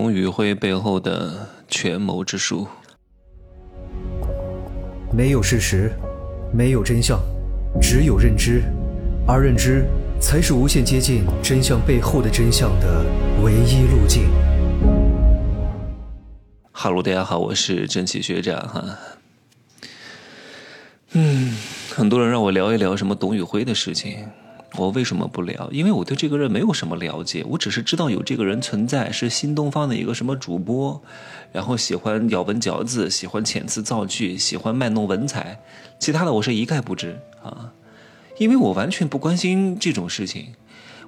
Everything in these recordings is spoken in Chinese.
董宇辉背后的权谋之术。没有事实，没有真相，只有认知，而认知才是无限接近真相背后的真相的唯一路径。哈喽，大家好，我是真奇学长哈。嗯，很多人让我聊一聊什么董宇辉的事情。我为什么不聊？因为我对这个人没有什么了解，我只是知道有这个人存在，是新东方的一个什么主播，然后喜欢咬文嚼字，喜欢遣词造句，喜欢卖弄文采，其他的我是一概不知啊，因为我完全不关心这种事情。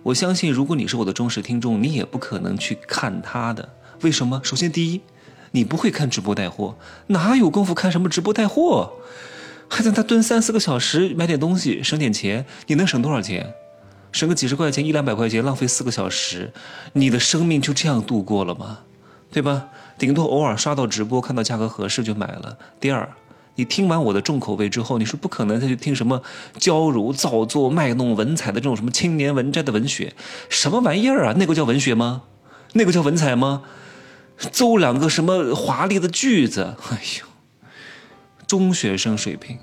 我相信，如果你是我的忠实听众，你也不可能去看他的。为什么？首先，第一，你不会看直播带货，哪有功夫看什么直播带货？还在那蹲三四个小时买点东西省点钱，你能省多少钱？省个几十块钱一两百块钱，浪费四个小时，你的生命就这样度过了吗？对吧？顶多偶尔刷到直播看到价格合适就买了。第二，你听完我的重口味之后，你是不可能再去听什么娇柔造作、卖弄文采的这种什么青年文摘的文学，什么玩意儿啊？那个叫文学吗？那个叫文采吗？诌两个什么华丽的句子？哎呦！中学生水平，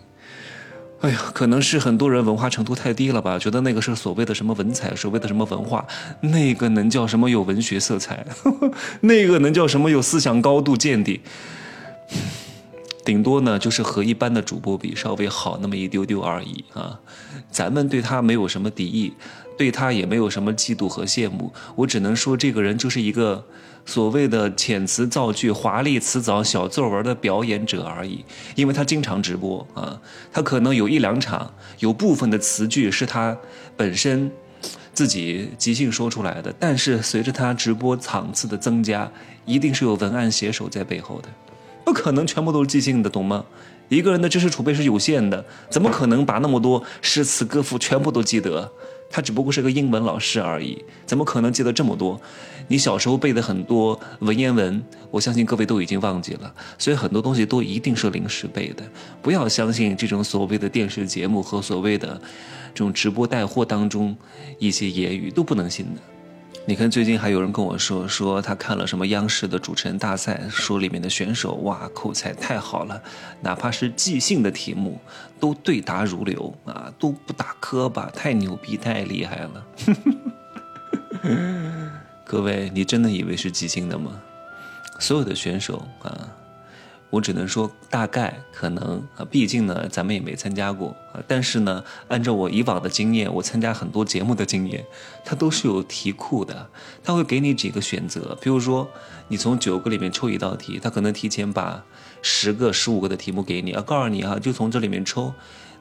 哎呀，可能是很多人文化程度太低了吧？觉得那个是所谓的什么文采，所谓的什么文化，那个能叫什么有文学色彩？那个能叫什么有思想高度见地？顶多呢，就是和一般的主播比稍微好那么一丢丢而已啊。咱们对他没有什么敌意，对他也没有什么嫉妒和羡慕。我只能说，这个人就是一个。所谓的遣词造句、华丽辞藻、小作文的表演者而已，因为他经常直播啊，他可能有一两场，有部分的词句是他本身自己即兴说出来的，但是随着他直播场次的增加，一定是有文案写手在背后的，不可能全部都是即兴的，懂吗？一个人的知识储备是有限的，怎么可能把那么多诗词歌赋全部都记得？他只不过是个英文老师而已，怎么可能记得这么多？你小时候背的很多文言文，我相信各位都已经忘记了，所以很多东西都一定是临时背的。不要相信这种所谓的电视节目和所谓的这种直播带货当中一些言语，都不能信的。你看，最近还有人跟我说，说他看了什么央视的主持人大赛，说里面的选手哇，口才太好了，哪怕是即兴的题目都对答如流啊，都不打磕巴，太牛逼，太厉害了。各位，你真的以为是即兴的吗？所有的选手啊。我只能说大概可能啊，毕竟呢，咱们也没参加过啊。但是呢，按照我以往的经验，我参加很多节目的经验，它都是有题库的。他会给你几个选择，比如说你从九个里面抽一道题，他可能提前把十个、十五个的题目给你啊，告诉你啊，就从这里面抽。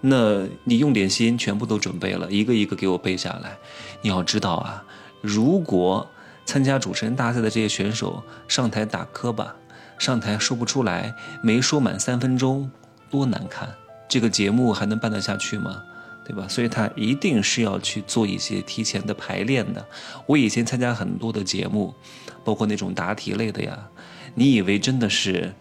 那你用点心，全部都准备了，一个一个给我背下来。你要知道啊，如果参加主持人大赛的这些选手上台打磕巴。上台说不出来，没说满三分钟，多难看！这个节目还能办得下去吗？对吧？所以他一定是要去做一些提前的排练的。我以前参加很多的节目，包括那种答题类的呀，你以为真的是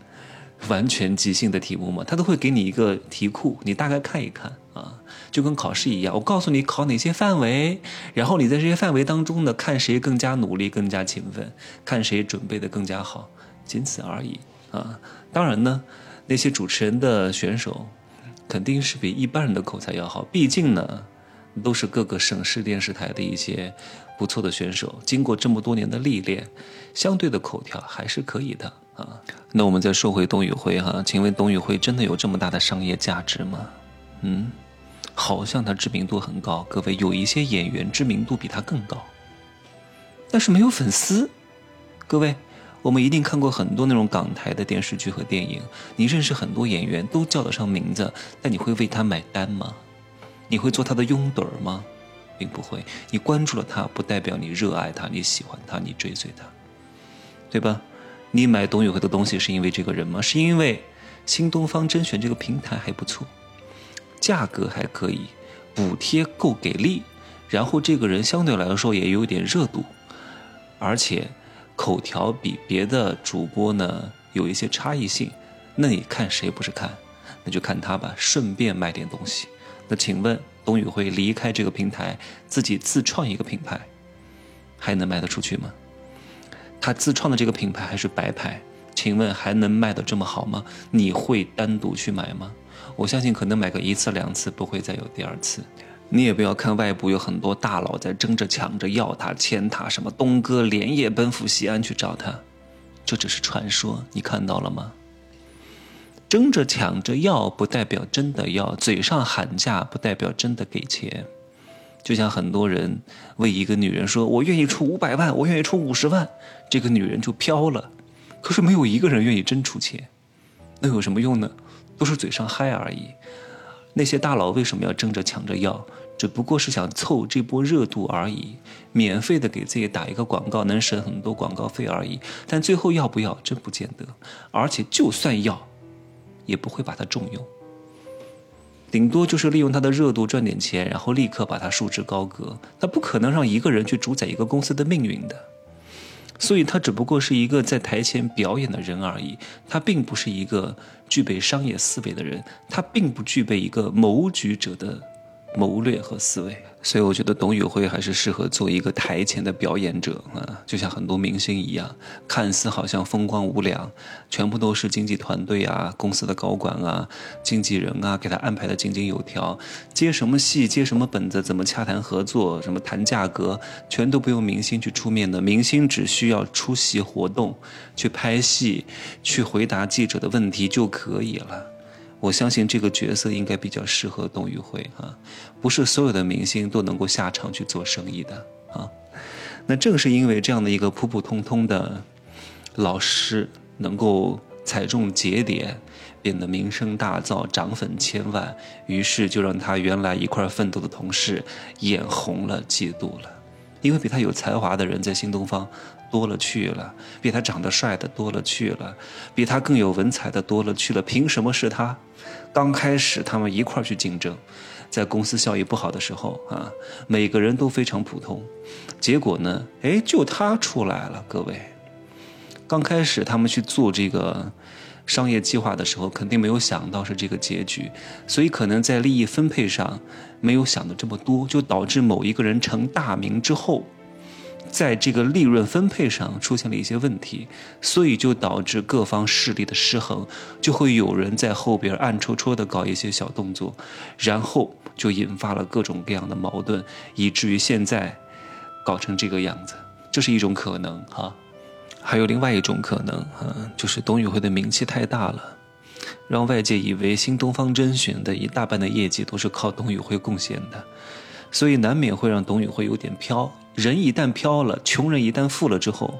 完全即兴的题目吗？他都会给你一个题库，你大概看一看啊，就跟考试一样。我告诉你考哪些范围，然后你在这些范围当中呢，看谁更加努力、更加勤奋，看谁准备的更加好。仅此而已啊！当然呢，那些主持人的选手肯定是比一般人的口才要好，毕竟呢，都是各个省市电视台的一些不错的选手，经过这么多年的历练，相对的口条还是可以的啊。那我们再说回董宇辉哈，请问董宇辉真的有这么大的商业价值吗？嗯，好像他知名度很高，各位有一些演员知名度比他更高，但是没有粉丝，各位。我们一定看过很多那种港台的电视剧和电影，你认识很多演员都叫得上名字，但你会为他买单吗？你会做他的拥趸吗？并不会。你关注了他，不代表你热爱他，你喜欢他，你追随他，对吧？你买董宇辉的东西是因为这个人吗？是因为新东方甄选这个平台还不错，价格还可以，补贴够给力，然后这个人相对来说也有点热度，而且。口条比别的主播呢有一些差异性，那你看谁不是看？那就看他吧，顺便卖点东西。那请问董宇辉离开这个平台，自己自创一个品牌，还能卖得出去吗？他自创的这个品牌还是白牌，请问还能卖得这么好吗？你会单独去买吗？我相信可能买个一次两次，不会再有第二次。你也不要看外部有很多大佬在争着抢着要他签他，什么东哥连夜奔赴西安去找他，这只是传说，你看到了吗？争着抢着要不代表真的要，嘴上喊价不代表真的给钱。就像很多人为一个女人说：“我愿意出五百万，我愿意出五十万”，这个女人就飘了。可是没有一个人愿意真出钱，那有什么用呢？都是嘴上嗨而已。那些大佬为什么要争着抢着要？只不过是想凑这波热度而已，免费的给自己打一个广告，能省很多广告费而已。但最后要不要，真不见得。而且就算要，也不会把它重用，顶多就是利用它的热度赚点钱，然后立刻把它束之高阁。他不可能让一个人去主宰一个公司的命运的。所以，他只不过是一个在台前表演的人而已。他并不是一个具备商业思维的人，他并不具备一个谋局者的谋略和思维。所以，我觉得董宇辉还是适合做一个台前的表演者啊，就像很多明星一样，看似好像风光无两，全部都是经纪团队啊、公司的高管啊、经纪人啊给他安排的井井有条，接什么戏、接什么本子、怎么洽谈合作、什么谈价格，全都不用明星去出面的，明星只需要出席活动、去拍戏、去回答记者的问题就可以了。我相信这个角色应该比较适合董宇辉啊，不是所有的明星都能够下场去做生意的啊。那正是因为这样的一个普普通通的老师能够踩中节点，变得名声大噪，涨粉千万，于是就让他原来一块奋斗的同事眼红了，嫉妒了，因为比他有才华的人在新东方。多了去了，比他长得帅的多了去了，比他更有文采的多了去了。凭什么是他？刚开始他们一块儿去竞争，在公司效益不好的时候啊，每个人都非常普通。结果呢，哎，就他出来了。各位，刚开始他们去做这个商业计划的时候，肯定没有想到是这个结局，所以可能在利益分配上没有想的这么多，就导致某一个人成大名之后。在这个利润分配上出现了一些问题，所以就导致各方势力的失衡，就会有人在后边暗戳戳的搞一些小动作，然后就引发了各种各样的矛盾，以至于现在搞成这个样子，这是一种可能哈。还有另外一种可能啊，就是董宇辉的名气太大了，让外界以为新东方甄选的一大半的业绩都是靠董宇辉贡献的，所以难免会让董宇辉有点飘。人一旦飘了，穷人一旦富了之后，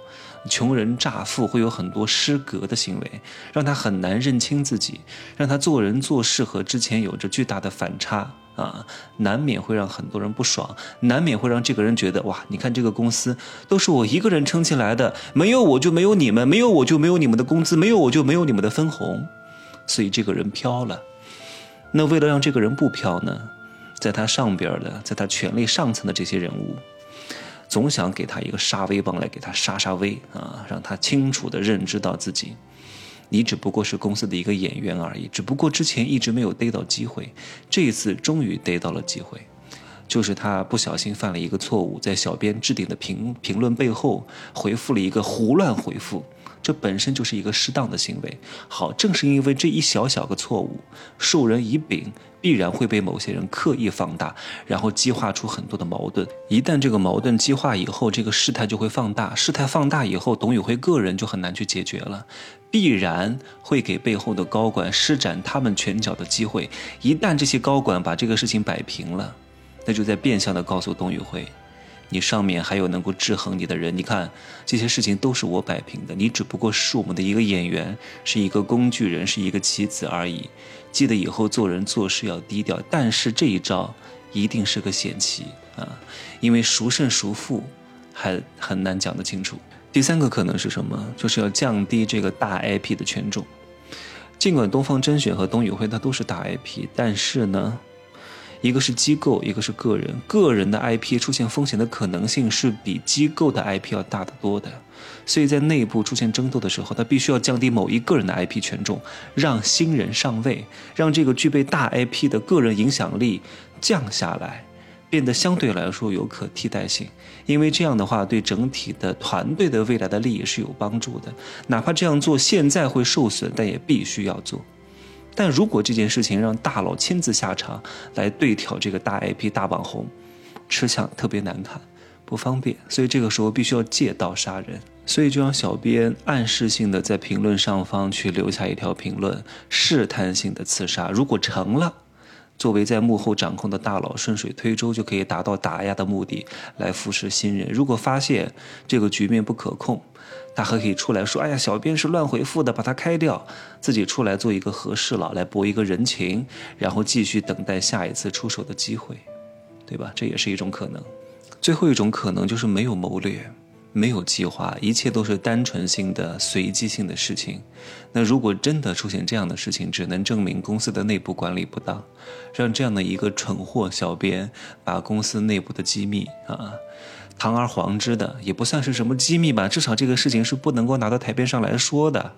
穷人乍富会有很多失格的行为，让他很难认清自己，让他做人做事和之前有着巨大的反差啊，难免会让很多人不爽，难免会让这个人觉得哇，你看这个公司都是我一个人撑起来的，没有我就没有你们，没有我就没有你们的工资，没有我就没有你们的分红，所以这个人飘了。那为了让这个人不飘呢，在他上边的，在他权力上层的这些人物。总想给他一个杀威棒来给他杀杀威啊，让他清楚的认知到自己，你只不过是公司的一个演员而已，只不过之前一直没有逮到机会，这一次终于逮到了机会，就是他不小心犯了一个错误，在小编置顶的评评论背后回复了一个胡乱回复。这本身就是一个适当的行为。好，正是因为这一小小个错误，授人以柄，必然会被某些人刻意放大，然后激化出很多的矛盾。一旦这个矛盾激化以后，这个事态就会放大。事态放大以后，董宇辉个人就很难去解决了，必然会给背后的高管施展他们拳脚的机会。一旦这些高管把这个事情摆平了，那就在变相的告诉董宇辉。你上面还有能够制衡你的人，你看这些事情都是我摆平的，你只不过是我们的一个演员，是一个工具人，是一个棋子而已。记得以后做人做事要低调，但是这一招一定是个险棋啊，因为孰胜孰负还很难讲得清楚。第三个可能是什么？就是要降低这个大 IP 的权重。尽管东方甄选和董宇辉他都是大 IP，但是呢？一个是机构，一个是个人。个人的 IP 出现风险的可能性是比机构的 IP 要大得多的，所以在内部出现争斗的时候，他必须要降低某一个人的 IP 权重，让新人上位，让这个具备大 IP 的个人影响力降下来。变得相对来说有可替代性，因为这样的话对整体的团队的未来的利益是有帮助的。哪怕这样做现在会受损，但也必须要做。但如果这件事情让大佬亲自下场来对挑这个大 IP 大网红，吃相特别难看，不方便，所以这个时候必须要借刀杀人。所以就让小编暗示性的在评论上方去留下一条评论，试探性的刺杀。如果成了，作为在幕后掌控的大佬，顺水推舟就可以达到打压的目的，来扶持新人。如果发现这个局面不可控，他还可以出来说：“哎呀，小编是乱回复的，把他开掉。”自己出来做一个和事佬，来博一个人情，然后继续等待下一次出手的机会，对吧？这也是一种可能。最后一种可能就是没有谋略。没有计划，一切都是单纯性的随机性的事情。那如果真的出现这样的事情，只能证明公司的内部管理不当，让这样的一个蠢货小编把公司内部的机密啊，堂而皇之的也不算是什么机密吧，至少这个事情是不能够拿到台面上来说的，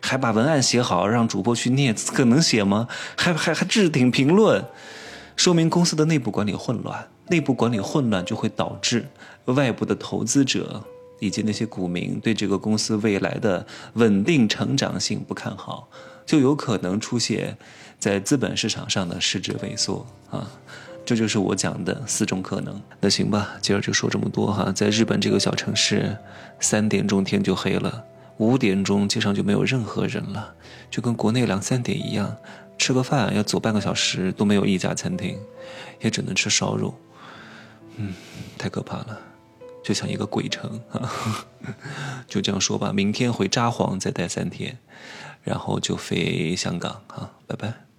还把文案写好让主播去念，可能写吗？还还还置顶评论，说明公司的内部管理混乱。内部管理混乱就会导致外部的投资者。以及那些股民对这个公司未来的稳定成长性不看好，就有可能出现在资本市场上的市值萎缩啊！这就是我讲的四种可能。那行吧，今儿就说这么多哈。在日本这个小城市，三点钟天就黑了，五点钟街上就没有任何人了，就跟国内两三点一样，吃个饭要走半个小时都没有一家餐厅，也只能吃烧肉。嗯，太可怕了。就像一个鬼城啊，就这样说吧。明天回札幌再待三天，然后就飞香港啊，拜拜。